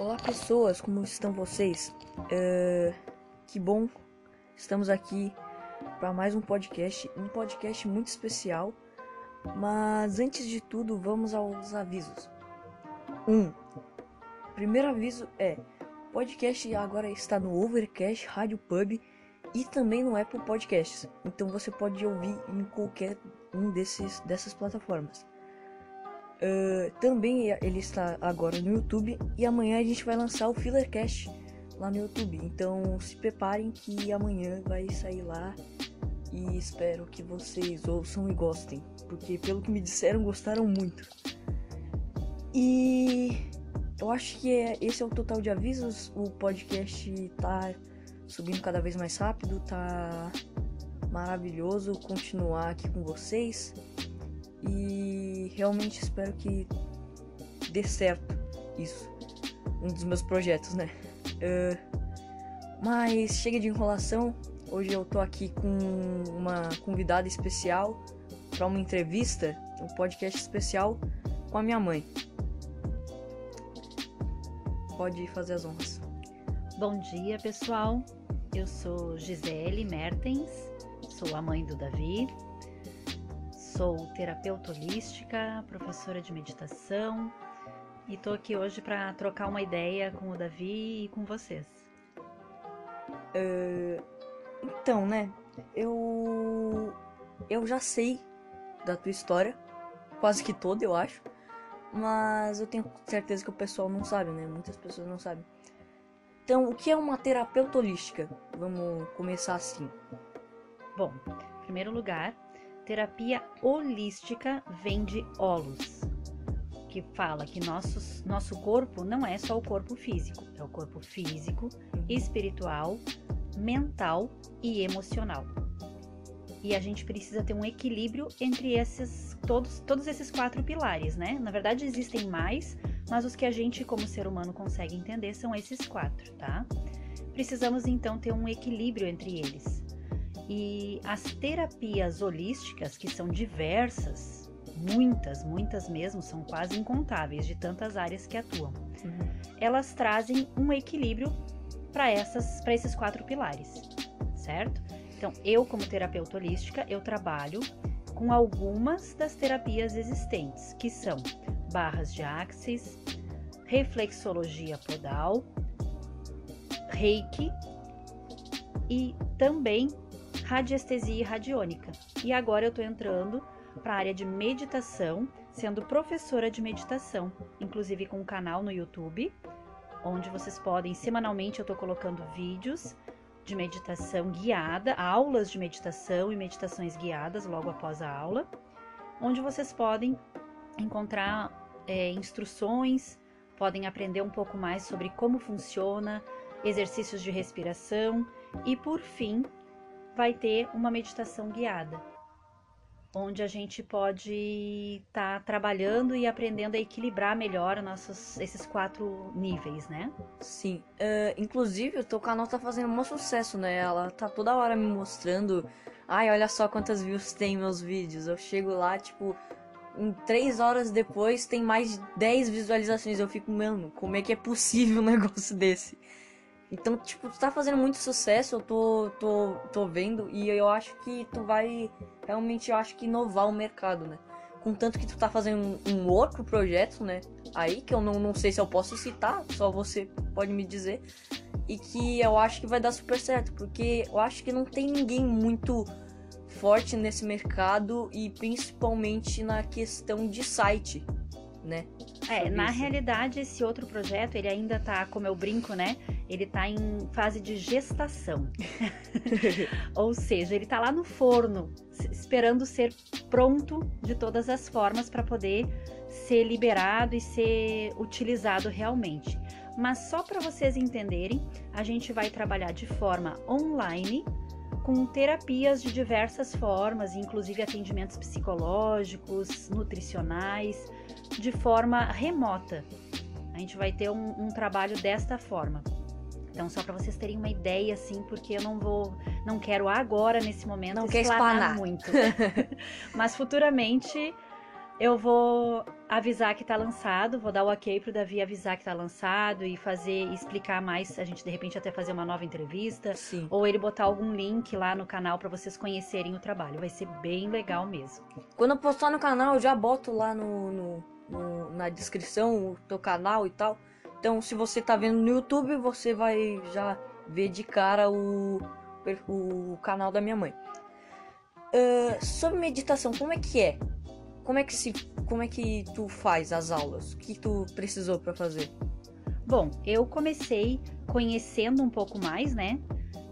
Olá pessoas, como estão vocês? É, que bom, estamos aqui para mais um podcast, um podcast muito especial. Mas antes de tudo, vamos aos avisos. Um, primeiro aviso é: o podcast agora está no Overcast, Rádio Pub e também no Apple Podcasts. Então você pode ouvir em qualquer um desses dessas plataformas. Uh, também ele está agora no YouTube e amanhã a gente vai lançar o Fillercast lá no YouTube. Então se preparem que amanhã vai sair lá e espero que vocês ouçam e gostem, porque pelo que me disseram gostaram muito. E eu acho que é, esse é o total de avisos. O podcast tá subindo cada vez mais rápido, tá maravilhoso continuar aqui com vocês. E realmente espero que dê certo isso. Um dos meus projetos, né? Uh, mas chega de enrolação. Hoje eu tô aqui com uma convidada especial para uma entrevista, um podcast especial com a minha mãe. Pode fazer as honras. Bom dia, pessoal. Eu sou Gisele Mertens, sou a mãe do Davi, Sou terapeuta holística, professora de meditação e tô aqui hoje para trocar uma ideia com o Davi e com vocês. Uh, então, né? Eu eu já sei da tua história, quase que toda, eu acho. Mas eu tenho certeza que o pessoal não sabe, né? Muitas pessoas não sabem. Então, o que é uma terapeuta holística? Vamos começar assim. Bom, em primeiro lugar, terapia holística vem de holos, que fala que nossos, nosso corpo não é só o corpo físico, é o corpo físico, espiritual, mental e emocional. E a gente precisa ter um equilíbrio entre esses todos, todos esses quatro pilares, né? Na verdade existem mais, mas os que a gente como ser humano consegue entender são esses quatro, tá? Precisamos então ter um equilíbrio entre eles. E as terapias holísticas, que são diversas, muitas, muitas mesmo, são quase incontáveis de tantas áreas que atuam. Uhum. Elas trazem um equilíbrio para essas para esses quatro pilares, certo? Então, eu como terapeuta holística, eu trabalho com algumas das terapias existentes, que são barras de axis, reflexologia podal, reiki e também radiestesia radiônica. E agora eu estou entrando para a área de meditação, sendo professora de meditação, inclusive com um canal no YouTube, onde vocês podem, semanalmente eu estou colocando vídeos de meditação guiada, aulas de meditação e meditações guiadas logo após a aula, onde vocês podem encontrar é, instruções, podem aprender um pouco mais sobre como funciona, exercícios de respiração e, por fim, vai ter uma meditação guiada, onde a gente pode estar tá trabalhando e aprendendo a equilibrar melhor nossos, esses quatro níveis, né? Sim. Uh, inclusive, o teu canal tá fazendo um sucesso, né? Ela tá toda hora me mostrando. Ai, olha só quantas views tem meus vídeos. Eu chego lá, tipo, em três horas depois tem mais de 10 visualizações. Eu fico, mano, como é que é possível um negócio desse? Então, tipo, tu tá fazendo muito sucesso, eu tô, tô, tô vendo, e eu acho que tu vai realmente, eu acho que inovar o mercado, né? Contanto que tu tá fazendo um, um outro projeto, né? Aí, que eu não, não sei se eu posso citar, só você pode me dizer. E que eu acho que vai dar super certo, porque eu acho que não tem ninguém muito forte nesse mercado e principalmente na questão de site, né? É, na isso. realidade, esse outro projeto, ele ainda tá, como eu brinco, né? Ele tá em fase de gestação. Ou seja, ele tá lá no forno, esperando ser pronto de todas as formas para poder ser liberado e ser utilizado realmente. Mas só para vocês entenderem, a gente vai trabalhar de forma online com terapias de diversas formas, inclusive atendimentos psicológicos, nutricionais, de forma remota. A gente vai ter um, um trabalho desta forma. Então, só para vocês terem uma ideia, assim, porque eu não vou, não quero agora nesse momento não quer explanar muito. Mas futuramente eu vou avisar que tá lançado, vou dar o ok pro Davi avisar que tá lançado e fazer, explicar mais, a gente de repente até fazer uma nova entrevista, Sim. ou ele botar algum link lá no canal para vocês conhecerem o trabalho. Vai ser bem legal mesmo. Quando eu postar no canal, eu já boto lá no, no- no- na descrição o teu canal e tal. Então, se você tá vendo no YouTube, você vai já ver de cara o, o canal da minha mãe. Ah, sobre meditação, como é que é? Como é que se, como é que tu faz as aulas? O que tu precisou pra fazer? Bom, eu comecei conhecendo um pouco mais, né?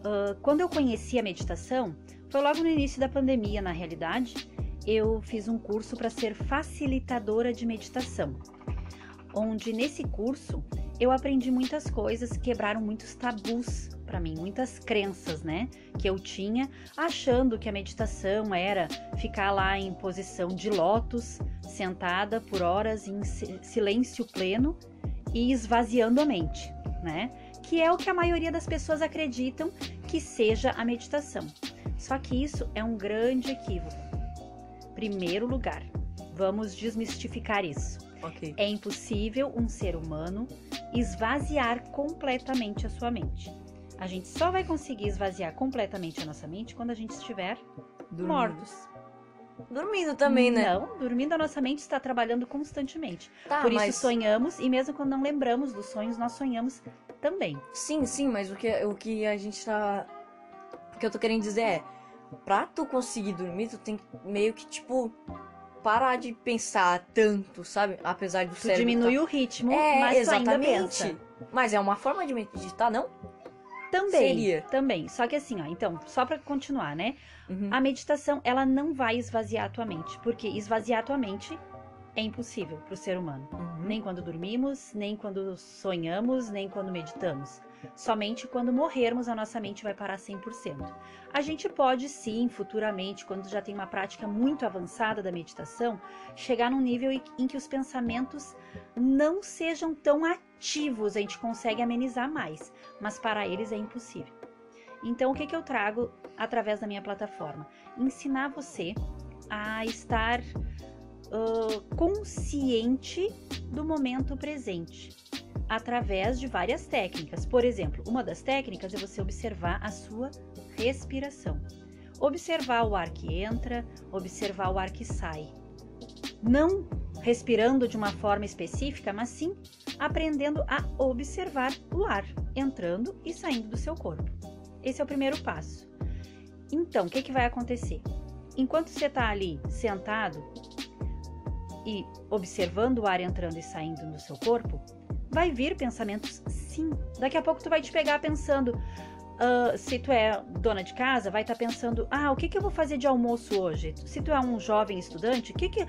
Ah, quando eu conheci a meditação, foi logo no início da pandemia, na realidade. Eu fiz um curso para ser facilitadora de meditação, onde nesse curso eu aprendi muitas coisas, quebraram muitos tabus para mim, muitas crenças, né, que eu tinha, achando que a meditação era ficar lá em posição de lótus, sentada por horas em si- silêncio pleno e esvaziando a mente, né? Que é o que a maioria das pessoas acreditam que seja a meditação. Só que isso é um grande equívoco. Primeiro lugar, vamos desmistificar isso. Ok. É impossível um ser humano esvaziar completamente a sua mente. A gente só vai conseguir esvaziar completamente a nossa mente quando a gente estiver Dormindo. mortos. Dormindo também, né? Não, dormindo a nossa mente está trabalhando constantemente. Tá, Por isso mas... sonhamos e mesmo quando não lembramos dos sonhos, nós sonhamos também. Sim, sim, mas o que, o que a gente tá. O que eu tô querendo dizer é. Pra tu conseguir dormir, tu tem que meio que, tipo. Parar de pensar tanto, sabe? Apesar do Tu cérebro. diminui tá... o ritmo, É, mas exatamente. Mas é uma forma de meditar, não? Também, Seria. também. Só que assim, ó, então, só pra continuar, né? Uhum. A meditação, ela não vai esvaziar a tua mente, porque esvaziar a tua mente é impossível pro ser humano. Uhum. Nem quando dormimos, nem quando sonhamos, nem quando meditamos. Somente quando morrermos a nossa mente vai parar 100%. A gente pode sim, futuramente, quando já tem uma prática muito avançada da meditação, chegar num nível em- que os pensamentos não sejam tão ativos, a gente consegue amenizar mais, mas para eles é impossível. Então, o que, que eu trago através da minha plataforma? Ensinar você a estar ah, consciente do momento presente através de várias técnicas. Por exemplo, uma das técnicas é você observar a sua respiração. Observar o ar que entra, observar o ar que sai. Não respirando de uma forma específica, mas sim aprendendo a observar o ar entrando e saindo do seu corpo. Esse é o primeiro passo. Então, o que, que vai acontecer? Enquanto você está ali sentado e observando o ar entrando e saindo do seu corpo, vai vir pensamentos sim. Daqui a pouco tu vai te pegar pensando, ah, se tu é dona de casa, vai estar pensando, ah, o que, que eu vou fazer de almoço hoje? Se tu é um jovem estudante, o que que...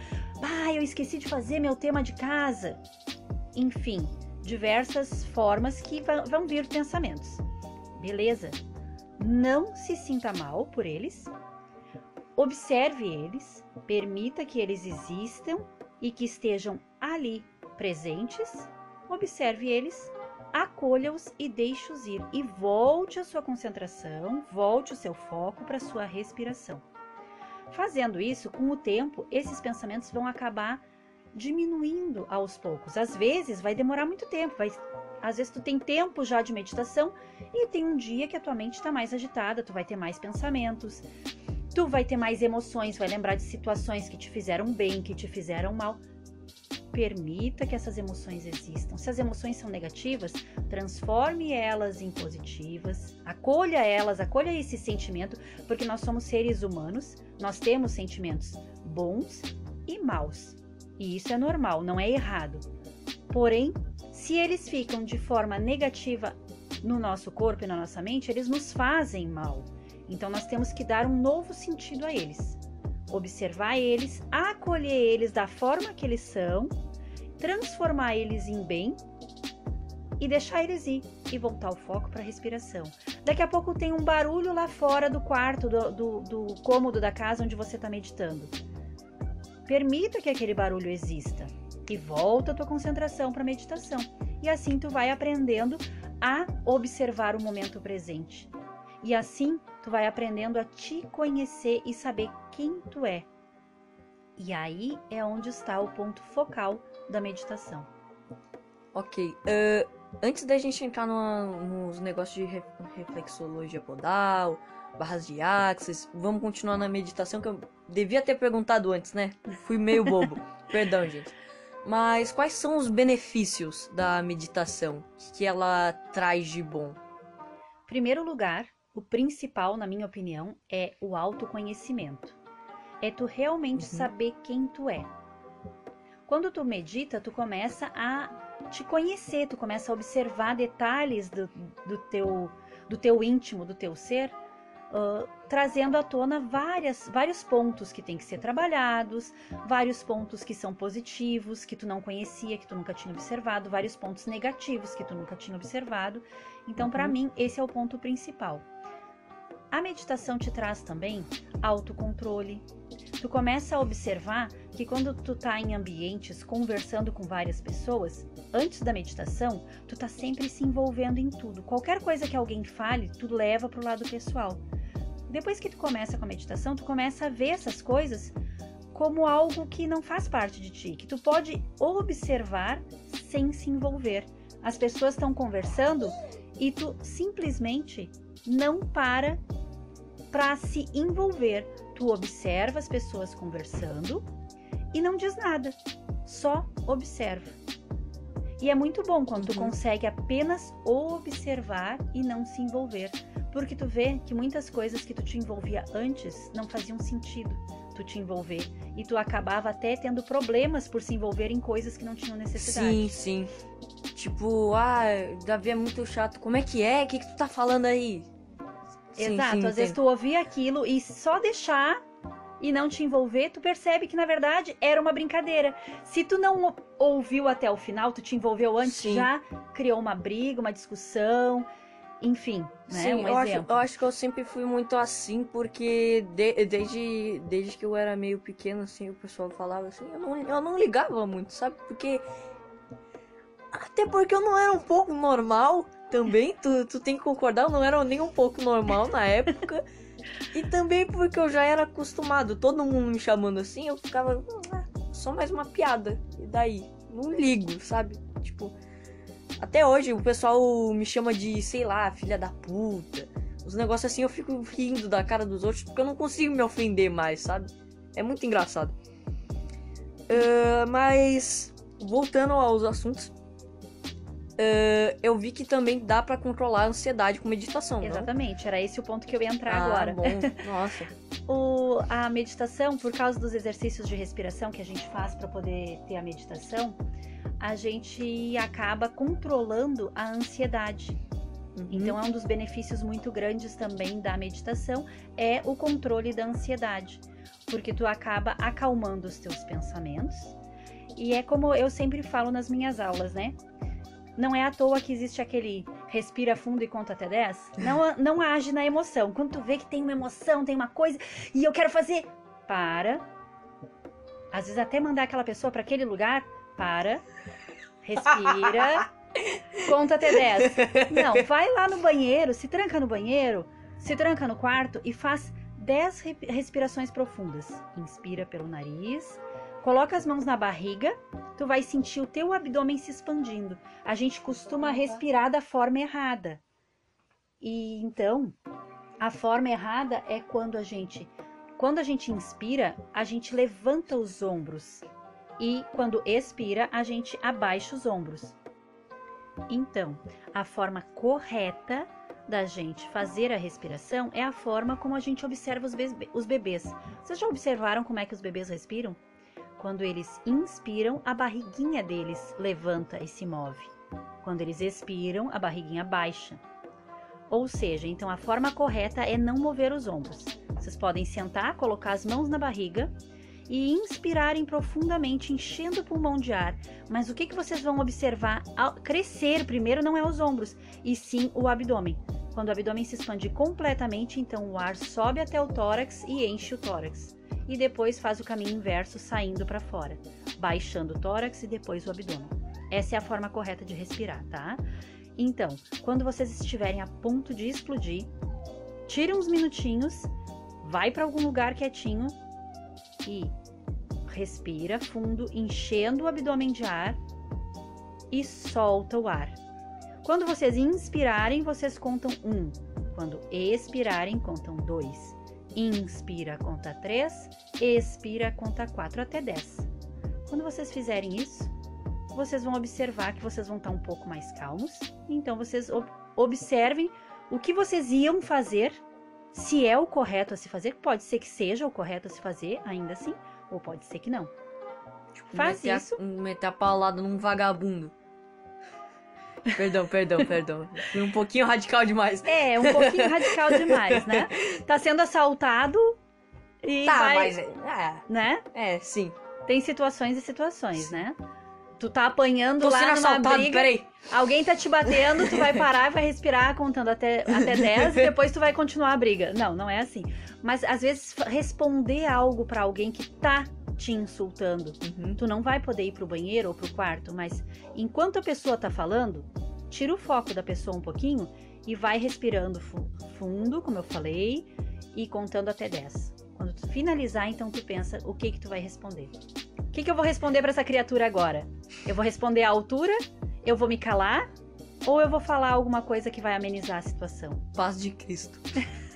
Ah, eu esqueci de fazer meu tema de casa. Enfim, diversas formas que vão vir pensamentos. Beleza? Não se sinta mal por eles. Observe eles, permita que eles existam e que estejam ali presentes. Observe eles, acolha-os e deixe-os ir. E volte a sua concentração, volte o seu foco para a sua respiração. Fazendo isso, com o tempo, esses pensamentos vão acabar diminuindo aos poucos. Às vezes vai demorar muito tempo, vai às vezes tu tem tempo já de meditação e tem um dia que a tua mente está mais agitada, tu vai ter mais pensamentos, tu vai ter mais emoções, vai lembrar de situações que te fizeram bem, que te fizeram mal. Permita que essas emoções existam. Se as emoções são negativas, transforme elas em positivas, acolha elas, acolha esse sentimento, porque nós somos seres humanos, nós temos sentimentos bons e maus. E isso é normal, não é errado. Porém, se eles ficam de forma negativa no nosso corpo e na nossa mente, eles nos fazem mal. Então nós temos que dar um novo sentido a eles. Observar eles, acolher eles da forma que eles são, transformar eles em bem e deixar eles ir e voltar o foco para a respiração. Daqui a pouco tem um barulho lá fora do quarto, do, do, do cômodo da casa onde você está meditando. Permita que aquele barulho exista e volta a tua concentração para a meditação. E assim tu vai aprendendo a observar o momento presente. E assim tu vai aprendendo a te conhecer e saber quem tu é. E aí é onde está o ponto focal da meditação. Ok. Uh, antes da gente entrar numa, nos negócios de re, reflexologia podal, barras de axis, vamos continuar na meditação que eu devia ter perguntado antes, né? Fui meio bobo. Perdão, gente. Mas quais são os benefícios da meditação que ela traz de bom? Primeiro lugar, o principal, na minha opinião, é o autoconhecimento. É tu realmente uhum. saber quem tu é. Quando tu medita, tu começa a te conhecer, tu começa a observar detalhes do, do, teu, do teu íntimo, do teu ser, uh, trazendo à tona várias, vários pontos que têm que ser trabalhados, vários pontos que são positivos, que tu não conhecia, que tu nunca tinha observado, vários pontos negativos que tu nunca tinha observado. Então, uhum. para mim, esse é o ponto principal. A meditação te traz também autocontrole. Tu começa a observar que quando tu tá em ambientes conversando com várias pessoas, antes da meditação, tu tá sempre se envolvendo em tudo. Qualquer coisa que alguém fale, tu leva pro lado pessoal. Depois que tu começa com a meditação, tu começa a ver essas coisas como algo que não faz parte de ti, que tu pode observar sem se envolver. As pessoas estão conversando e tu simplesmente não para para se envolver. Tu observa as pessoas conversando e não diz nada, só observa. E é muito bom quando tu uhum. consegue apenas observar e não se envolver, porque tu vê que muitas coisas que tu te envolvia antes não faziam sentido tu te envolver e tu acabava até tendo problemas por se envolver em coisas que não tinham necessidade. Sim, sim. Tipo, ah, Davi é muito chato. Como é que é? O que, que tu tá falando aí? Exato, sim, às vezes tu ouvia aquilo e só deixar e não te envolver, tu percebe que na verdade era uma brincadeira. Se tu não ouviu até o final, tu te envolveu antes, sim. já criou uma briga, uma discussão, enfim, né? Sim, um eu, acho, eu acho que eu sempre fui muito assim, porque de, desde, desde que eu era meio pequeno, assim, o pessoal falava assim, eu não, eu não ligava muito, sabe? Porque. Até porque eu não era um pouco normal também, tu, tu tem que concordar, eu não era nem um pouco normal na época. e também porque eu já era acostumado, todo mundo me chamando assim, eu ficava, ah, só mais uma piada. E daí? Não ligo, sabe? Tipo, até hoje o pessoal me chama de, sei lá, filha da puta. Os negócios assim eu fico rindo da cara dos outros porque eu não consigo me ofender mais, sabe? É muito engraçado. Uh, mas, voltando aos assuntos, uh, eu vi que também dá para controlar a ansiedade com meditação. Exatamente, não? era esse o ponto que eu ia entrar ah, agora. Bom. Nossa. o, a meditação, por causa dos exercícios de respiração que a gente faz para poder ter a meditação, a gente acaba controlando a ansiedade. Uhum. Então é um dos benefícios muito grandes também da meditação é o controle da ansiedade, porque tu acaba acalmando os teus pensamentos. E é como eu sempre falo nas minhas aulas, né? Não é à toa que existe aquele respira fundo e conta até 10. Não, não age na emoção. Quando tu vê que tem uma emoção, tem uma coisa e eu quero fazer, para. Às vezes até mandar aquela pessoa para aquele lugar, para. Respira. conta até 10. Não, vai lá no banheiro, se tranca no banheiro, se tranca no quarto e faz 10 respirações profundas. Inspira pelo nariz, Coloca as mãos na barriga, tu vai sentir o teu abdômen se expandindo. A gente costuma respirar da forma errada. E então, a forma errada é quando a gente quando a gente inspira, a gente levanta os ombros. E quando expira, a gente abaixa os ombros. Então, a forma correta da gente fazer a respiração é a forma como a gente observa os, bebês. Vocês já observaram como é que os bebês respiram? Quando eles inspiram, a barriguinha deles levanta e se move. Quando eles expiram, a barriguinha baixa. Ou seja, então a forma correta é não mover os ombros. Vocês podem sentar, colocar as mãos na barriga e inspirarem profundamente, enchendo o pulmão de ar. Mas o que, que vocês vão observar ao crescer primeiro não é os ombros, e sim o abdômen. Quando o abdômen se expande completamente, então o ar sobe até o tórax e enche o tórax e depois faz o caminho inverso saindo para fora, baixando o tórax e depois o abdômen. Essa é a forma correta de respirar, tá? Então, quando vocês estiverem a ponto de explodir, tire uns minutinhos, vai para algum lugar quietinho e respira fundo, enchendo o abdômen de ar e solta o ar. Quando vocês inspirarem, vocês contam um. Quando expirarem, contam dois. Inspira, conta três. Expira, conta quatro até dez. Quando vocês fizerem isso, vocês vão observar que vocês vão estar um pouco mais calmos. Então vocês ob observem o que vocês iam fazer, se é o correto a se fazer, pode ser que seja o correto a se fazer, ainda assim, ou pode ser que não. Tipo, Faz meter isso. A, meter a paulada num vagabundo. Perdão, perdão, perdão. Um pouquinho radical demais. É, um pouquinho radical demais, né? Tá sendo assaltado e tá, vai, mas. É, né? é, sim. Tem situações e situações, né? Tu tá apanhando Tô lá sendo numa assaltado, briga, peraí. alguém tá te batendo, tu vai parar e vai respirar contando até, até 10 e depois tu vai continuar a briga. Não, não é assim. Mas às vezes responder algo pra alguém que tá te insultando, Uhum. tu não vai poder ir pro banheiro ou pro quarto, mas enquanto a pessoa tá falando, tira o foco da pessoa um pouquinho e vai respirando fu- fundo, como eu falei, e contando até 10. Quando tu finalizar, então tu pensa o que que tu vai responder. O que que eu vou responder pra essa criatura agora? Eu vou responder à altura? Eu vou me calar? Ou eu vou falar alguma coisa que vai amenizar a situação? Paz de Cristo.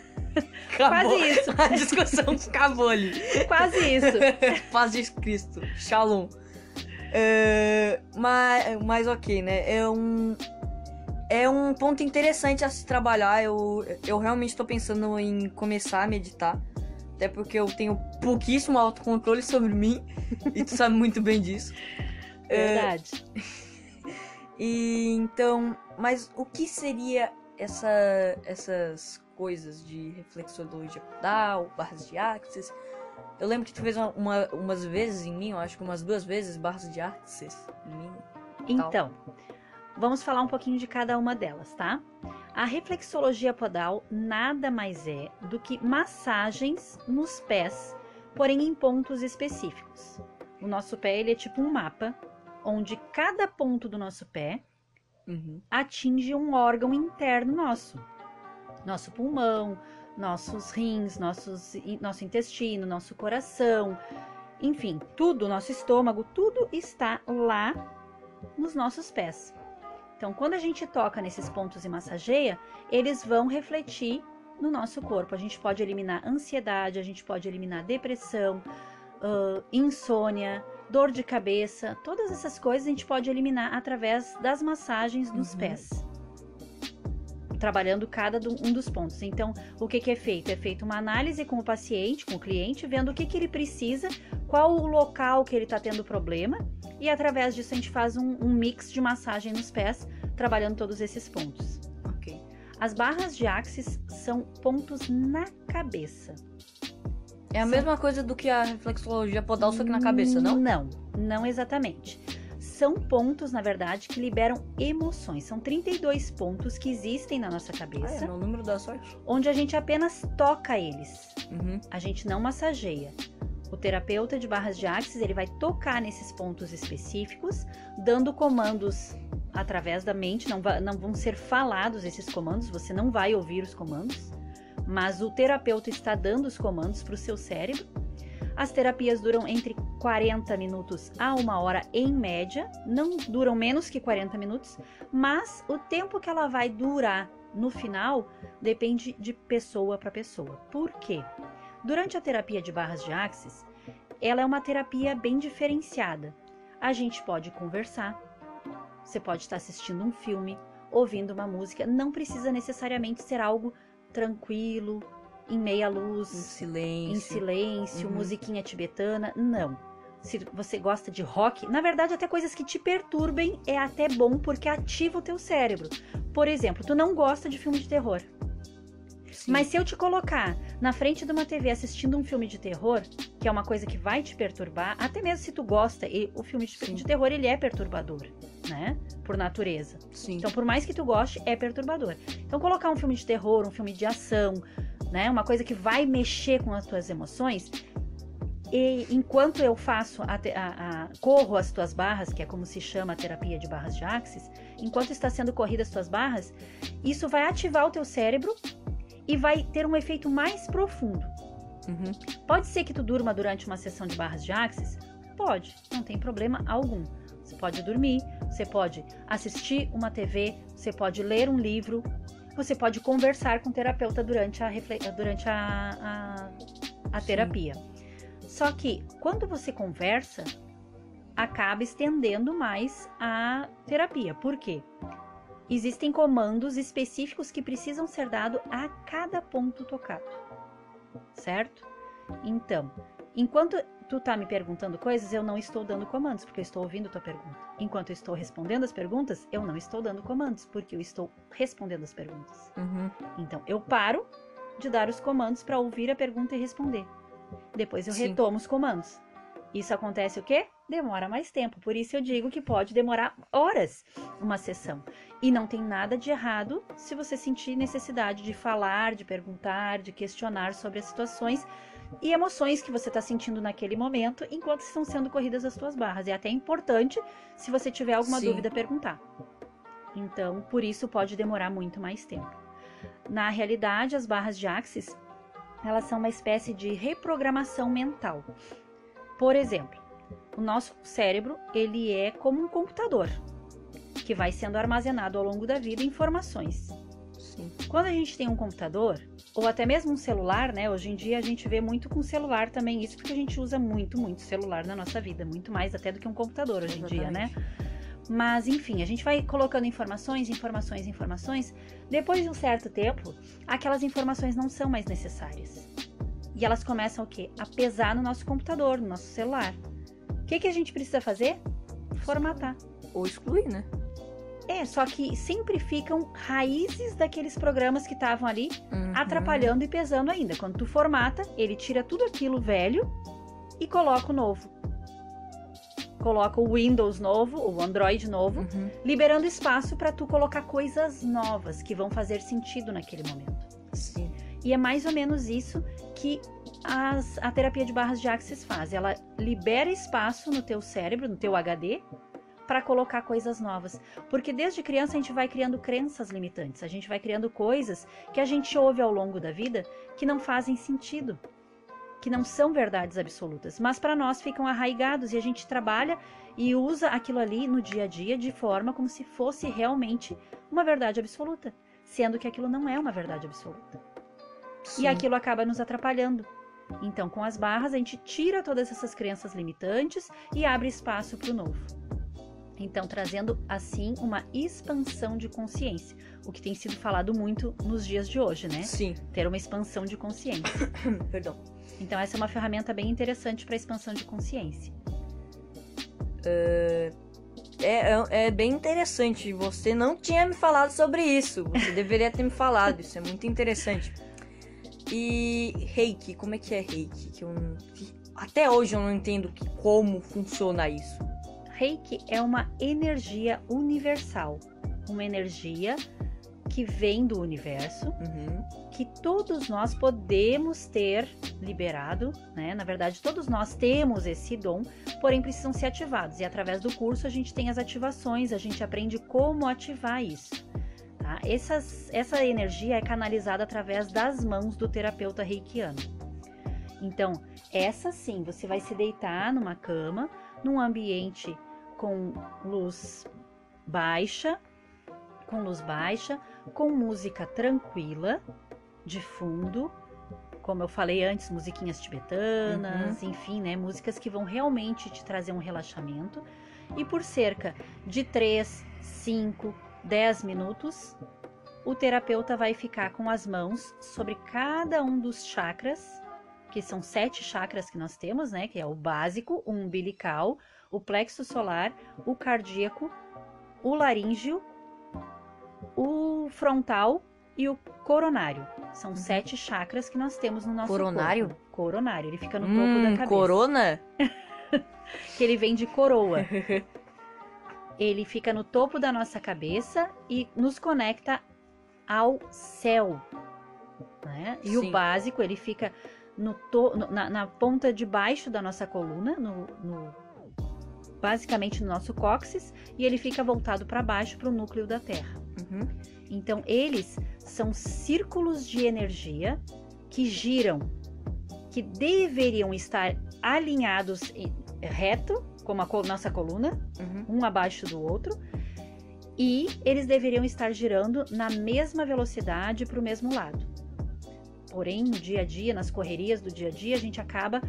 Quase isso. A discussão acabou ali. Quase isso. Paz de Cristo. Shalom. É, mas, mas ok, né? É um. É um ponto interessante a se trabalhar. Eu, eu realmente estou pensando em começar a meditar. Até porque eu tenho pouquíssimo autocontrole sobre mim. e tu sabe muito bem disso. É, Verdade. E então, mas o que seria essa, essas coisas de reflexologia podal, barras de axis? Eu lembro que tu fez uma, uma- umas vezes em mim, eu acho que umas duas vezes barras de axis em mim. Então, vamos falar um pouquinho de cada uma delas, tá? A reflexologia podal nada mais é do que massagens nos pés, porém em pontos específicos. O nosso pé ele é tipo um mapa, onde cada ponto do nosso pé Uhum. atinge um órgão interno nosso. Nosso pulmão, nossos rins, nossos, nosso intestino, nosso coração, enfim, tudo, nosso estômago, tudo está lá nos nossos pés. Então, quando a gente toca nesses pontos e massageia, eles vão refletir no nosso corpo. A gente pode eliminar ansiedade, a gente pode eliminar depressão, ãh, insônia, dor de cabeça, todas essas coisas a gente pode eliminar através das massagens dos Uhum. pés. Trabalhando cada um dos pontos. Então, o que, que é feito? É feita uma análise com o paciente, com o cliente, vendo o que, que ele precisa, qual o local que ele está tendo problema, e através disso a gente faz um, um mix de massagem nos pés, trabalhando todos esses pontos. Ok. As barras de axis são pontos na cabeça. É a mesma coisa do que a reflexologia podal, só que na cabeça, não? Não, não exatamente. São pontos, na verdade, que liberam emoções. São 32 pontos que existem na nossa Ah, é cabeça, no número da sorte. onde a gente apenas toca eles. Uhum. A gente não massageia. O terapeuta de barras de axis, ele vai tocar nesses pontos específicos, dando comandos através da mente, não, não vão ser falados esses comandos, você não vai ouvir os comandos, mas o terapeuta está dando os comandos para o seu cérebro. As terapias duram entre 40 minutos a uma hora em média, não duram menos que 40 minutos, mas o tempo que ela vai durar no final depende de pessoa para pessoa. Por quê? Durante a terapia de barras de axis, ela é uma terapia bem diferenciada. A gente pode conversar, você pode estar assistindo um filme, ouvindo uma música, não precisa necessariamente ser algo tranquilo, em meia luz, Em silêncio. em silêncio, Uhum. musiquinha tibetana, não. Se você gosta de rock, na verdade até coisas que te perturbem é até bom porque ativa o teu cérebro. Por exemplo, tu não gosta de filme de terror. Sim. Mas se eu te colocar na frente de uma TV assistindo um filme de terror, que é uma coisa que vai te perturbar, até mesmo se tu gosta, e o filme de, Sim. de terror ele é perturbador, né? Por natureza. Sim. Então, por mais que tu goste, é perturbador. Então, colocar um filme de terror, um filme de ação, né? Uma coisa que vai mexer com as tuas emoções. E enquanto eu faço, a, a- a- corro as tuas barras, que é como se chama a terapia de barras de axis, enquanto está sendo corridas as tuas barras, isso vai ativar o teu cérebro e vai ter um efeito mais profundo. Uhum. Pode ser que tu durma durante uma sessão de barras de axis Pode, não tem problema algum. Você pode dormir, você pode assistir uma TV, você pode ler um livro, você pode conversar com o terapeuta durante a, durante a, a, a terapia. Só que quando você conversa, acaba estendendo mais a terapia. Por quê? Existem comandos específicos que precisam ser dados a cada ponto tocado. Certo? Então, enquanto tu tá me perguntando coisas, eu não estou dando comandos, porque eu estou ouvindo tua pergunta. Enquanto eu estou respondendo as perguntas, eu não estou dando comandos, porque eu estou respondendo as perguntas. Uhum. Então, eu paro de dar os comandos para ouvir a pergunta e responder. Depois eu Sim. retomo os comandos. Isso acontece o quê? Demora mais tempo. Por isso eu digo que pode demorar horas uma sessão. E não tem nada de errado se você sentir necessidade de falar, de perguntar, de questionar sobre as situações e emoções que você está sentindo naquele momento enquanto estão sendo corridas as suas barras. É até importante, se você tiver alguma Sim. dúvida, perguntar. Então, por isso pode demorar muito mais tempo. Na realidade, as barras de Axis, elas são uma espécie de reprogramação mental. Por exemplo, o nosso cérebro, ele é como um computador que vai sendo armazenado ao longo da vida informações. Sim. Quando a gente tem um computador, ou até mesmo um celular, né? Hoje em dia a gente vê muito com celular também isso, porque a gente usa muito, muito celular na nossa vida, muito mais até do que um computador hoje em dia, né? Mas enfim, a gente vai colocando informações, informações, informações. Depois de um certo tempo, aquelas informações não são mais necessárias. E elas começam o quê? A pesar no nosso computador, no nosso celular. O que, que a gente precisa fazer? Formatar. Ou excluir, né? É, só que sempre ficam raízes daqueles programas que estavam ali Uhum. atrapalhando e pesando ainda. Quando tu formata, ele tira tudo aquilo velho e coloca o novo. Coloca o Windows novo, o Android novo, Uhum. liberando espaço para tu colocar coisas novas que vão fazer sentido naquele momento. Sim. E é mais ou menos isso que as- a terapia de barras de Axis faz. Ela libera espaço no teu cérebro, no teu HD, para colocar coisas novas. Porque desde criança a gente vai criando crenças limitantes, a gente vai criando coisas que a gente ouve ao longo da vida que não fazem sentido, que não são verdades absolutas, mas para nós ficam arraigados e a gente trabalha e usa aquilo ali no dia a dia de forma como se fosse realmente uma verdade absoluta, sendo que aquilo não é uma verdade absoluta e Sim. aquilo acaba nos atrapalhando. Então, com as barras, a gente tira todas essas crenças limitantes e abre espaço para o novo. Então, trazendo assim uma expansão de consciência, o que tem sido falado muito nos dias de hoje, né? Sim. Ter uma expansão de consciência. Perdão. Então, essa é uma ferramenta bem interessante para expansão de consciência. É, é, é bem interessante. Você não tinha me falado sobre isso. Você deveria ter me falado. Isso é muito interessante. E reiki, como é que é reiki? Que eu que- até hoje eu não entendo que- como funciona isso. Reiki é uma energia universal, uma energia que vem do universo Uhum. que todos nós podemos ter liberado, né? Na verdade, todos nós temos esse dom, porém precisam ser ativados. E através do curso a gente tem as ativações, a gente aprende como ativar isso. Tá? Essas, essa energia é canalizada através das mãos do terapeuta reikiano. Então, essa sim, você vai se deitar numa cama, num ambiente com luz baixa, com luz baixa, com música tranquila de fundo, como eu falei antes, musiquinhas tibetanas, enfim, né, músicas que vão realmente te trazer um relaxamento. E por cerca de 3, 5, 10 minutos, o terapeuta vai ficar com as mãos sobre cada um dos chakras, que são sete chakras que nós temos, né, que é o básico, o umbilical, o plexo solar, o cardíaco, o laríngeo, o frontal e o coronário. São sete chakras que nós temos no nosso Coronário? corpo. Coronário. Ele fica no topo Hum, da cabeça. corona? Que ele vem de coroa. ele fica no topo da nossa cabeça e nos conecta ao céu. né? E Sim. o básico, ele fica no to- no- na, na ponta de baixo da nossa coluna, no, no- basicamente no nosso cóccix, e ele fica voltado para baixo para o núcleo da Terra. Uhum. Então, eles são círculos de energia que giram, que deveriam estar alinhados reto, como a co- nossa coluna, Uhum. um abaixo do outro, e eles deveriam estar girando na mesma velocidade para o mesmo lado. Porém, no dia a dia, nas correrias do dia a dia, a gente acaba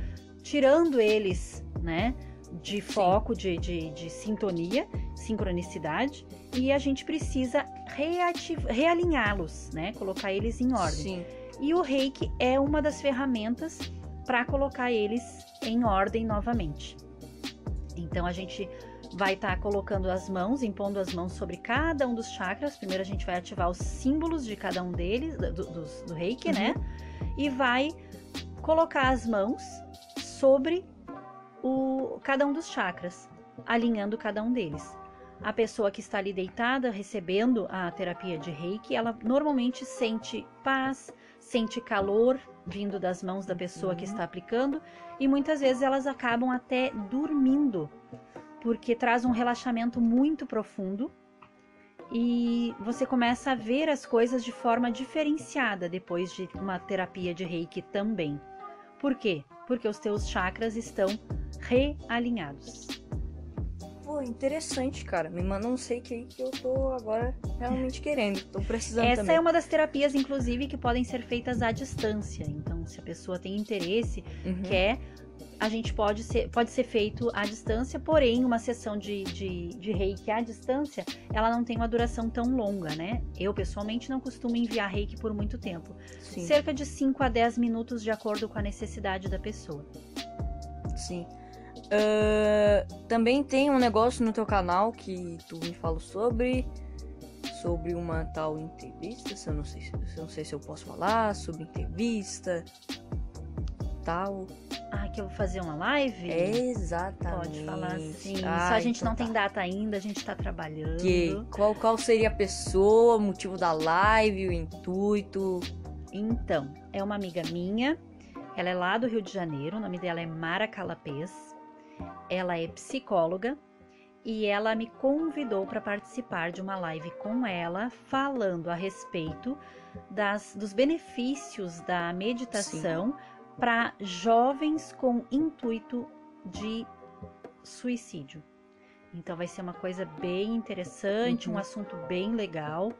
tirando eles, né, de foco, de, de, de sintonia, sincronicidade, e a gente precisa realinhá-los, né, colocar eles em ordem. Sim. E o reiki é uma das ferramentas para colocar eles em ordem novamente. Então a gente vai estar colocando as mãos, impondo as mãos sobre cada um dos chakras. Primeiro a gente vai ativar os símbolos de cada um deles, do, dos- do reiki, Uhum. né? E vai colocar as mãos sobre o, cada um dos chakras, alinhando cada um deles. A pessoa que está ali deitada recebendo a terapia de reiki, ela normalmente sente paz, sente calor vindo das mãos da pessoa que Uhum. está aplicando e muitas vezes elas acabam até dormindo, porque traz um relaxamento muito profundo e você começa a ver as coisas de forma diferenciada depois de uma terapia de reiki também. Por quê? Porque os teus chakras estão realinhados. Pô, interessante, cara. Me manda um shake aí que eu tô agora realmente querendo. Tô precisando Essa também. é uma das terapias, inclusive, que podem ser feitas à distância. Então, se a pessoa tem interesse, Uhum. quer, a gente pode ser, pode ser feito à distância, porém, uma sessão de, de, de reiki à distância, ela não tem uma duração tão longa, né? Eu, pessoalmente, não costumo enviar reiki por muito tempo. Sim. Cerca de 5 a 10 minutos, de acordo com a necessidade da pessoa. Sim. Ah, também tem um negócio no teu canal que tu me falou sobre. Sobre uma tal entrevista. Se eu não sei, se- eu não sei se eu posso falar. Sobre entrevista. Tal. Ah, que eu vou fazer uma live? Exatamente. Pode falar sim. Ah, Só a gente então não tá. tem data ainda, a gente tá trabalhando. Que, qual, qual seria a pessoa, o motivo da live, o intuito? Então, é uma amiga minha, ela é lá do Rio de Janeiro, o nome dela é Mara Calapês. Ela é psicóloga e ela me convidou para participar de uma live com ela, falando a respeito das, dos benefícios da meditação para jovens com intuito de suicídio. Então vai ser uma coisa bem interessante, Uhum. um assunto bem legal.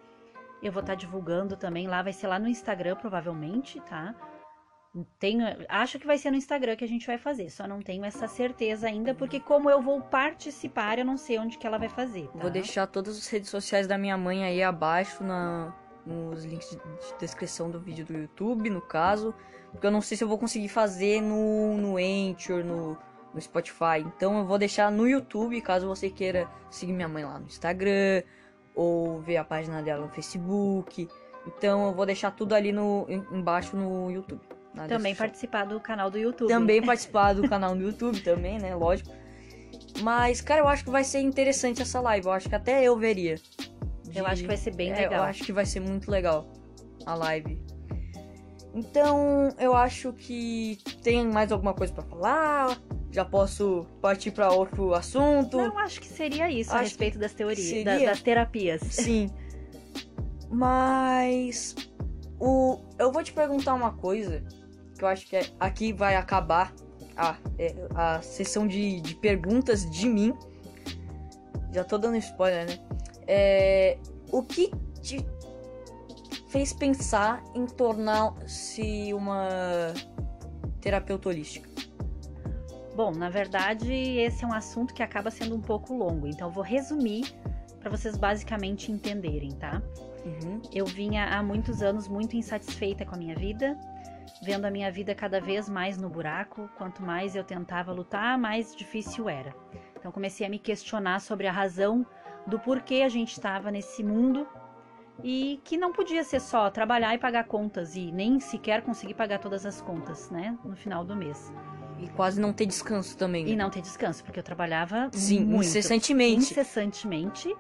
Eu vou estar divulgando também lá, vai ser lá no Instagram provavelmente, tá? Tenho, acho que vai ser no Instagram que a gente vai fazer, só não tenho essa certeza ainda, porque como eu vou participar, eu não sei onde que ela vai fazer. Tá? Vou deixar todas as redes sociais da minha mãe aí abaixo na, nos links de, de descrição do vídeo do YouTube, no caso. Porque eu não sei se eu vou conseguir fazer no, no Anchor, no, no Spotify. Então eu vou deixar no YouTube, caso você queira seguir minha mãe lá no Instagram. Ou ver a página dela no Facebook. Então eu vou deixar tudo ali no, em- embaixo no YouTube. Também participar do canal do YouTube. Também participar do canal no YouTube também, né? Lógico. Mas, cara, eu acho que vai ser interessante essa live. Eu acho que até eu veria. Eu De- acho que vai ser bem É, legal. Eu acho que vai ser muito legal a live. Então, eu acho que tem mais alguma coisa pra falar. Já posso partir pra outro assunto. Não, acho que seria isso a Acho respeito das teorias, da- das terapias. Sim. Mas o eu vou te perguntar uma coisa que eu acho que é- aqui vai acabar a, é, a sessão de, de perguntas de mim. Já tô dando spoiler, né? É, o que te fez pensar em tornar-se uma terapeuta holística? Bom, na verdade, esse é um assunto que acaba sendo um pouco longo, então eu vou resumir para vocês basicamente entenderem, tá? Uhum. Eu vinha há muitos anos muito insatisfeita com a minha vida, vendo a minha vida cada vez mais no buraco. Quanto mais eu tentava lutar, mais difícil era. Então comecei a me questionar sobre a razão do porquê a gente estava nesse mundo e que não podia ser só trabalhar e pagar contas e nem sequer conseguir pagar todas as contas, né, no final do mês. E quase não ter descanso também. E né? não ter descanso, porque eu trabalhava Sim, muito incessantemente. incessantemente.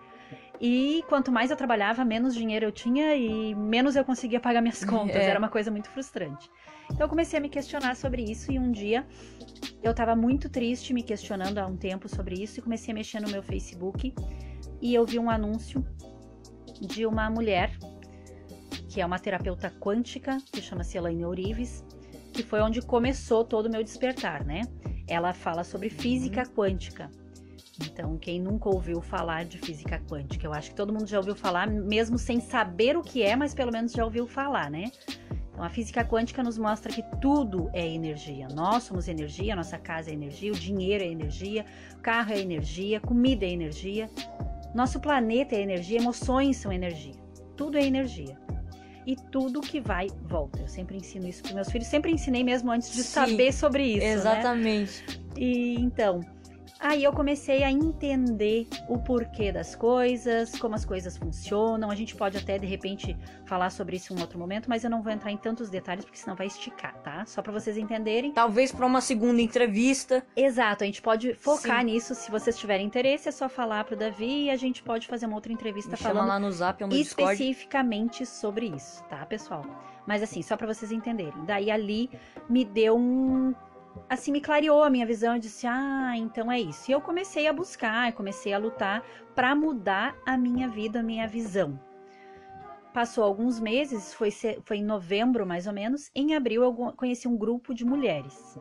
E quanto mais eu trabalhava, menos dinheiro eu tinha e menos eu conseguia pagar minhas contas. É. Era uma coisa muito frustrante. Então eu comecei a me questionar sobre isso e um dia eu estava muito triste, me questionando há um tempo sobre isso e comecei a mexer no meu Facebook e eu vi um anúncio de uma mulher que é uma terapeuta quântica, que chama-se Elaine Ourives, que foi onde começou todo o meu despertar, né? ela fala sobre física Uhum. quântica. Então, quem nunca ouviu falar de física quântica, eu acho que todo mundo já ouviu falar, mesmo sem saber o que é, mas pelo menos já ouviu falar, né? Então, a física quântica nos mostra que tudo é energia. Nós somos energia, nossa casa é energia, o dinheiro é energia, o carro é energia, comida é energia, nosso planeta é energia, emoções são energia. Tudo é energia. E tudo que vai, volta. Eu sempre ensino isso para meus filhos, sempre ensinei mesmo antes de Sim, saber sobre isso. né? Exatamente. E então, aí eu comecei a entender o porquê das coisas, como as coisas funcionam. A gente pode até de repente falar sobre isso em um outro momento, mas eu não vou entrar em tantos detalhes porque senão vai esticar, tá? Só para vocês entenderem. Talvez para uma segunda entrevista. Exato, a gente pode focar Sim. nisso. Se vocês tiverem interesse, é só falar pro Davi e a gente pode fazer uma outra entrevista Me falando lá no Zap ou no Discord. especificamente sobre isso, tá, pessoal? Mas assim, só pra vocês entenderem. Daí ali me deu um assim me clareou a minha visão, eu disse: "Ah, então é isso". E eu comecei a buscar, comecei a lutar pra mudar a minha vida, a minha visão. Passou alguns meses, foi, foi em novembro mais ou menos. Em abril eu conheci um grupo de mulheres,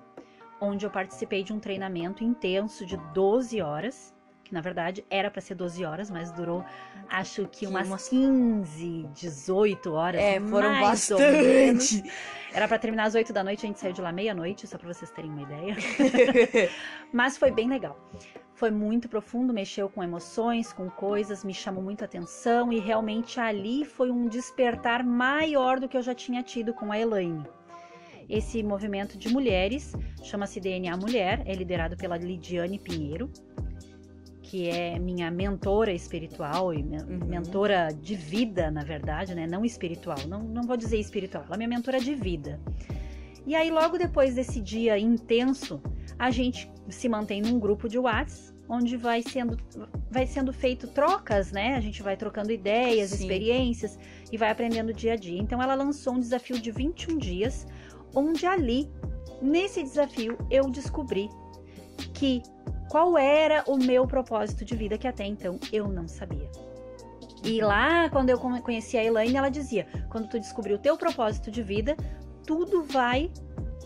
onde eu participei de um treinamento intenso de 12 horas, que na verdade era pra ser 12 horas, mas durou acho que umas umas- 15, 18 horas. É, foram bastante. Era pra terminar às 8 da noite, a gente saiu de lá meia-noite, só pra vocês terem uma ideia. Mas foi bem legal. Foi muito profundo, mexeu com emoções, com coisas, me chamou muito a atenção e realmente ali foi um despertar maior do que eu já tinha tido com a Elaine. Esse movimento de mulheres chama-se DNA Mulher, é liderado pela Lidiane Pinheiro, que é minha mentora espiritual e Uhum. mentora de vida, na verdade, né? Não espiritual, não, não vou dizer espiritual, ela é minha mentora de vida. E aí, logo depois desse dia intenso, a gente se mantém num grupo de Whats, onde vai sendo, vai sendo feito trocas, né? A gente vai trocando ideias, Sim. experiências e vai aprendendo dia a dia. Então, ela lançou um desafio de 21 dias, onde ali, nesse desafio, eu descobri que qual era o meu propósito de vida que até então eu não sabia. E lá, quando eu conheci a Elaine, ela dizia: quando tu descobrir o teu propósito de vida, tudo vai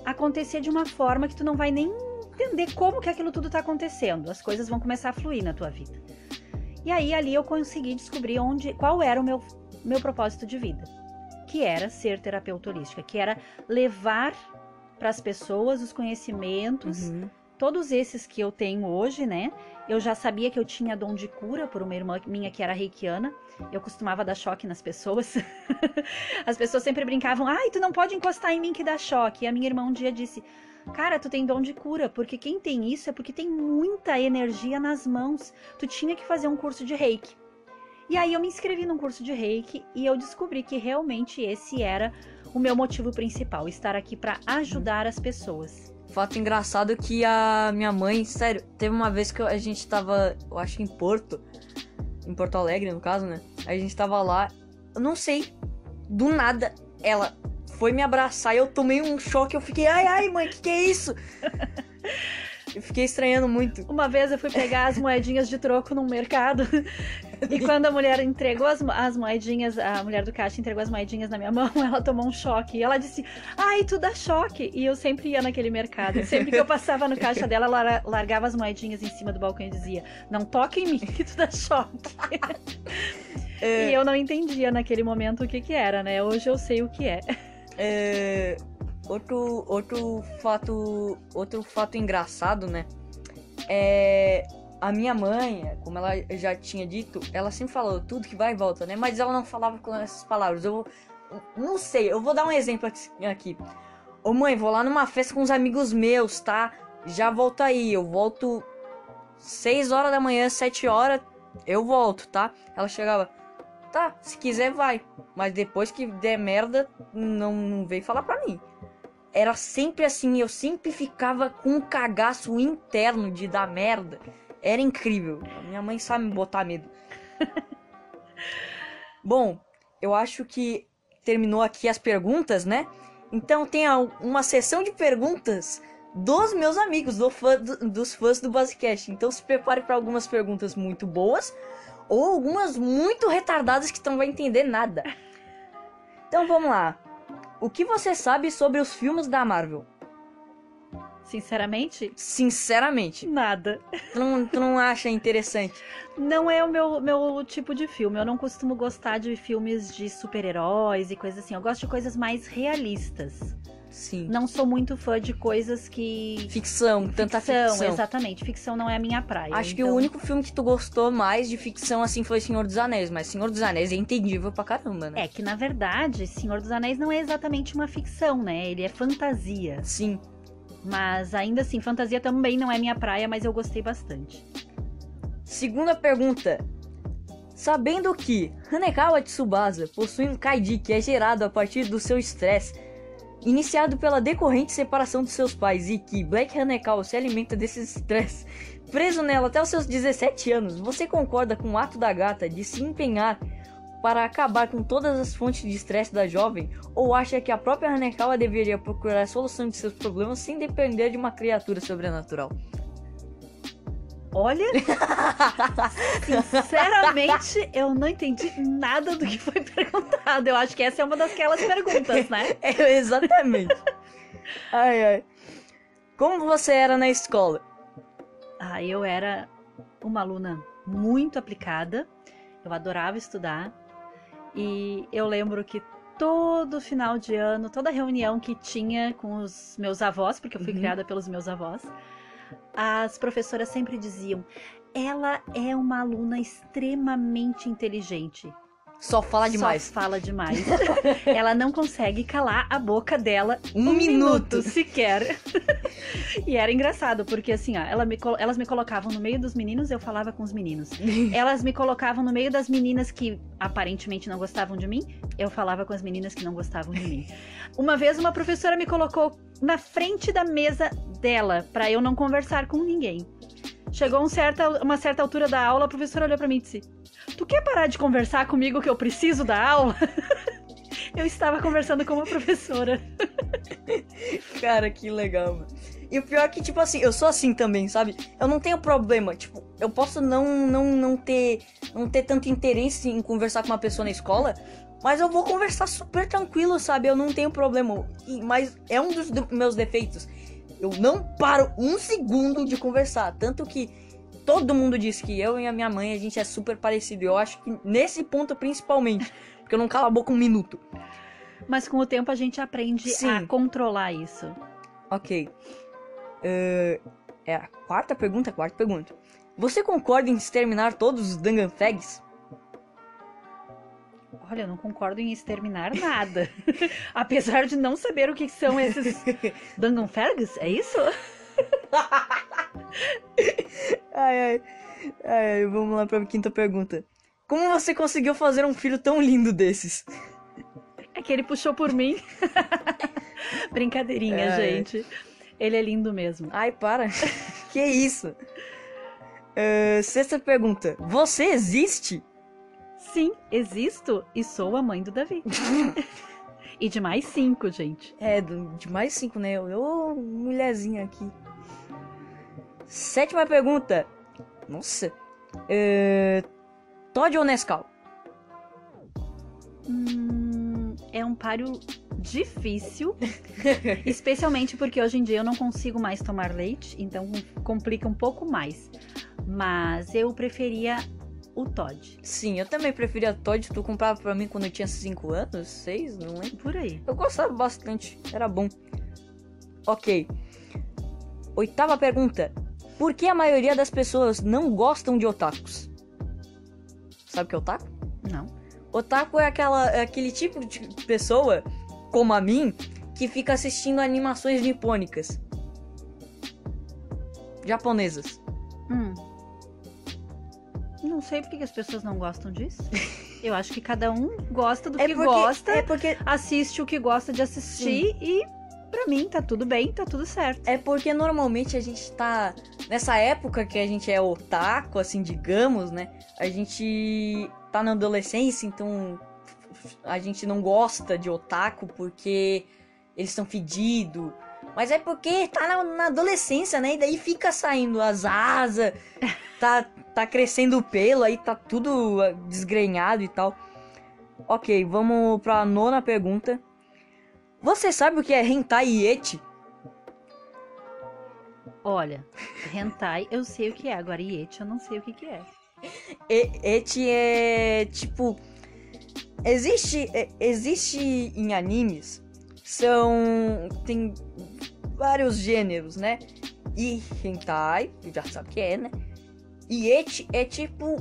acontecer de uma forma que tu não vai nem entender como que aquilo tudo tá acontecendo. As coisas vão começar a fluir na tua vida. E aí ali eu consegui descobrir onde, qual era o meu, meu propósito de vida, que era ser terapeuta holística, que era levar para as pessoas os conhecimentos Uhum. Todos esses que eu tenho hoje, né? Eu já sabia que eu tinha dom de cura por uma irmã minha que era reikiana. Eu costumava dar choque nas pessoas. As pessoas sempre brincavam: ai, tu não pode encostar em mim que dá choque. E a minha irmã um dia disse: Cara, tu tem dom de cura, porque quem tem isso é porque tem muita energia nas mãos. Tu tinha que fazer um curso de reiki. E aí eu me inscrevi num curso de reiki e eu descobri que realmente esse era o meu motivo principal: estar aqui para ajudar as pessoas. Fato engraçado que a minha mãe, sério, teve uma vez que a gente tava, eu acho que em Porto, em Porto Alegre no caso, né? A gente tava lá, eu não sei, do nada, ela foi me abraçar e eu tomei um choque, eu fiquei, ai, ai, mãe, que que é isso? Eu fiquei estranhando muito. Uma vez eu fui pegar as moedinhas de troco num mercado e quando a mulher entregou as, as moedinhas, a mulher do caixa entregou as moedinhas na minha mão, ela tomou um choque. E ela disse, ai, tu dá choque. E eu sempre ia naquele mercado. Sempre que eu passava no caixa dela, ela lar- largava as moedinhas em cima do balcão e dizia, não toque em mim que tu dá choque. É, E eu não entendia naquele momento o que que era, né? Hoje eu sei o que é. é, outro, outro fato, outro fato engraçado, né? É a minha mãe, como ela já tinha dito, ela sempre falou tudo que vai e volta, né? Mas ela não falava com essas palavras. Eu não sei, eu vou dar um exemplo aqui- aqui. Ô mãe, vou lá numa festa com uns amigos meus, tá? Já volto aí, eu volto 6 horas da manhã, 7 horas, eu volto, tá? Ela chegava, tá, se quiser vai. Mas depois que der merda, não, não vem falar pra mim. Era sempre assim, eu sempre ficava com um cagaço interno de dar merda. Era incrível. Minha mãe sabe me botar medo. Bom, eu acho que terminou aqui as perguntas, né? Então tem uma sessão de perguntas dos meus amigos, do fã- do- dos fãs do Basecast. Então se prepare para algumas perguntas muito boas ou algumas muito retardadas que não vai entender nada. Então vamos lá. O que você sabe sobre os filmes da Marvel? Sinceramente, Sinceramente, nada. tu não, tu não acha interessante? Não é o meu, meu tipo de filme. Eu não costumo gostar de filmes de super-heróis e coisas assim. Eu gosto de coisas mais realistas. Sim. Não sou muito fã de coisas que. Ficção, tanta ficção. exatamente. Ficção não é a minha praia. Acho que então- o único filme que tu gostou mais de ficção assim foi Senhor dos Anéis, mas Senhor dos Anéis é entendível pra caramba, né? É que, na verdade, Senhor dos Anéis não é exatamente uma ficção, né? Ele é fantasia. Sim. Mas ainda assim, fantasia também não é minha praia, mas eu gostei bastante. Segunda pergunta. Sabendo que Hanekawa Tsubasa possui um Kaiji que é gerado a partir do seu estresse, iniciado pela decorrente separação dos seus pais, e que Black Hanekawa se alimenta desse estresse, preso nela até os seus 17 anos, você concorda com o ato da gata de se empenhar para acabar com todas as fontes de estresse da jovem, ou acha que a própria Hanekawa deveria procurar a solução de seus problemas sem depender de uma criatura sobrenatural? Olha, sinceramente, eu não entendi nada do que foi perguntado. Eu acho que essa é uma daquelas perguntas, né? É, exatamente. ai, ai. Como você era na escola? Ah, eu era uma aluna muito aplicada. Eu adorava estudar. E eu lembro que todo final de ano, toda reunião que tinha com os meus avós, porque eu fui Uhum. criada pelos meus avós, as professoras sempre diziam: ela é uma aluna extremamente inteligente. Só fala demais. Só fala demais. ela não consegue calar a boca dela Um, minuto. sequer. e era engraçado, porque assim, ó, ela me elas me colocavam no meio dos meninos, eu falava com os meninos. Elas me colocavam no meio das meninas que aparentemente não gostavam de mim, eu falava com as meninas que não gostavam de mim. Uma vez uma professora me colocou na frente da mesa dela pra eu não conversar com ninguém. Chegou um certa, uma certa altura da aula, a professora olhou pra mim e disse: Tu quer parar de conversar comigo que eu preciso da aula? Eu estava conversando com uma professora. Cara, que legal, mano. E o pior é que, tipo assim, eu sou assim também, sabe? Eu não tenho problema, tipo, eu posso não, não, não ter não ter tanto interesse em conversar com uma pessoa na escola, mas eu vou conversar super tranquilo, sabe? Eu não tenho problema. E- mas é um dos meus defeitos. Eu não paro um segundo de conversar. Tanto que todo mundo diz que eu e a minha mãe, a gente é super parecido. Eu acho que nesse ponto principalmente. Porque eu não calo a boca um minuto. Mas com o tempo a gente aprende Sim. a controlar isso. Ok. Eh, é a quarta pergunta, a quarta pergunta. Você concorda em exterminar todos os Danganfags? Olha, eu não concordo em exterminar nada. Apesar de não saber o que são esses Danganfergs, é isso? Ai, ai, ai, ai, vamos lá pra quinta pergunta. Como você conseguiu fazer um filho tão lindo desses? É que ele puxou por mim. Brincadeirinha, Ai. gente. Ele é lindo mesmo. Ai, para. que isso? Eh, sexta pergunta. Você existe? Sim, existo e sou a mãe do Davi. e de mais cinco, gente. É, de mais cinco, né? Eu, eu, mulherzinha aqui. Sétima pergunta. Nossa. Eh, Todd ou Nescau? Hum, é um páreo difícil, especialmente porque hoje em dia eu não consigo mais tomar leite, então complica um pouco mais. Mas eu preferia o Todd. Sim, eu também preferia Todd. Tu comprava pra mim quando eu tinha 5 anos, 6, não lembro. Por aí. Eu gostava bastante, era bom. Ok. Oitava pergunta. Por que a maioria das pessoas não gostam de otakus? Sabe o que é otaku? Não. Otaku é, aquela, é aquele tipo de pessoa, como a mim, que fica assistindo animações nipônicas. Japonesas. Hum. Não sei por que que as pessoas não gostam disso. Eu acho que cada um gosta do que gosta, é porque assiste o que gosta de assistir e pra mim tá tudo bem, tá tudo certo. É porque normalmente a gente tá. Nessa época que a gente é otaku, assim, digamos, né? A gente tá na adolescência, então a gente não gosta de otaku porque eles estão fedidos. Mas é porque tá na, na adolescência, né? E daí fica saindo as asas, tá, tá crescendo o pelo, aí tá tudo ah, desgrenhado e tal. Ok, vamos pra nona pergunta. Você sabe o que é hentai e eti? Olha, hentai eu sei o que é, agora iete eu não sei o que, que é. E, eti é tipo. Existe. é, Existe em animes. São. Tem vários gêneros, né? E hentai, já sabe o que é, né? E eti é tipo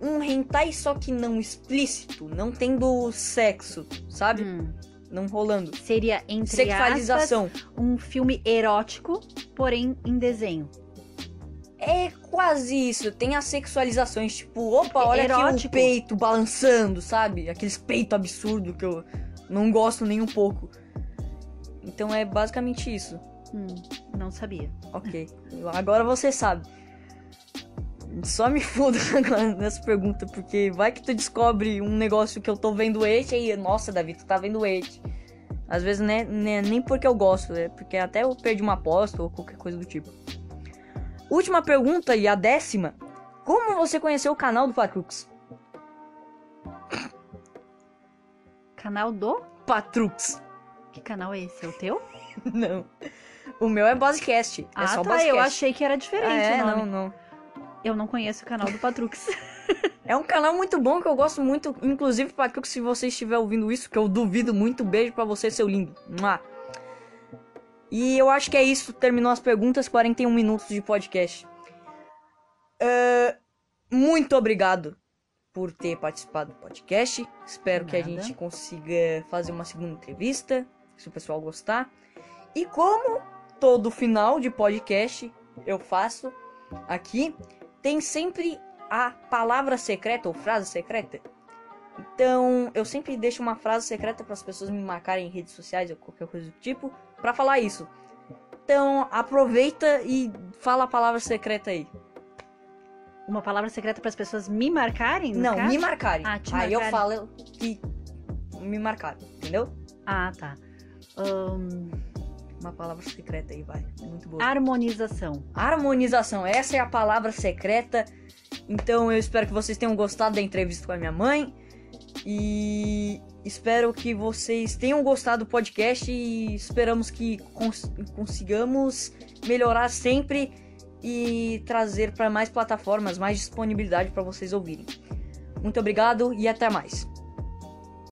um hentai só que não explícito, não tendo sexo, sabe? Hum, Não rolando. seria entre Sexualização. aspas, um filme erótico, porém em desenho. É quase isso. Tem as sexualizações, tipo, opa, olha aqui o Erótico. peito balançando, sabe? Aqueles peitos absurdos que eu não gosto nem um pouco. Então é basicamente isso. Hum, não sabia. Ok. Agora você sabe. Só me foda agora nessa pergunta, porque vai que tu descobre um negócio que eu tô vendo ete aí, nossa, Davi, tu tá vendo ete. Às vezes né, né, nem porque eu gosto, é porque até eu perdi uma aposta ou qualquer coisa do tipo. Última pergunta e a décima. Como você conheceu o canal do Patrux? Canal do? Patrux. Que canal é esse? É o teu? Não. O meu é Basecast. É ah, só tá. Eu achei que era diferente Ah, é, não, não. Eu não conheço o canal do Patrux. É um canal muito bom que eu gosto muito. Inclusive, Patrux, se você estiver ouvindo isso, que eu duvido muito, beijo pra você, seu lindo. Mua. E eu acho que é isso. Terminou as perguntas, 41 minutos de podcast. É, muito obrigado por ter participado do podcast. Espero que a gente consiga fazer uma segunda entrevista, se o pessoal gostar. E como todo final de podcast eu faço aqui, tem sempre a palavra secreta ou frase secreta. Então, eu sempre deixo uma frase secreta para as pessoas me marcarem em redes sociais ou qualquer coisa do tipo para falar isso. Então, aproveita e fala a palavra secreta aí. Uma palavra secreta para as pessoas me marcarem? Não, caso? me marcarem. Ah, aí eu marcarem. falo que me marcaram, entendeu? Ah, tá. Ahn, Uma palavra secreta aí, vai. É muito boa. harmonização. Harmonização, essa é a palavra secreta. Então eu espero que vocês tenham gostado da entrevista com a minha mãe. E espero que vocês tenham gostado do podcast e esperamos que cons- consigamos melhorar sempre e trazer para mais plataformas, mais disponibilidade para vocês ouvirem. Muito obrigado e até mais.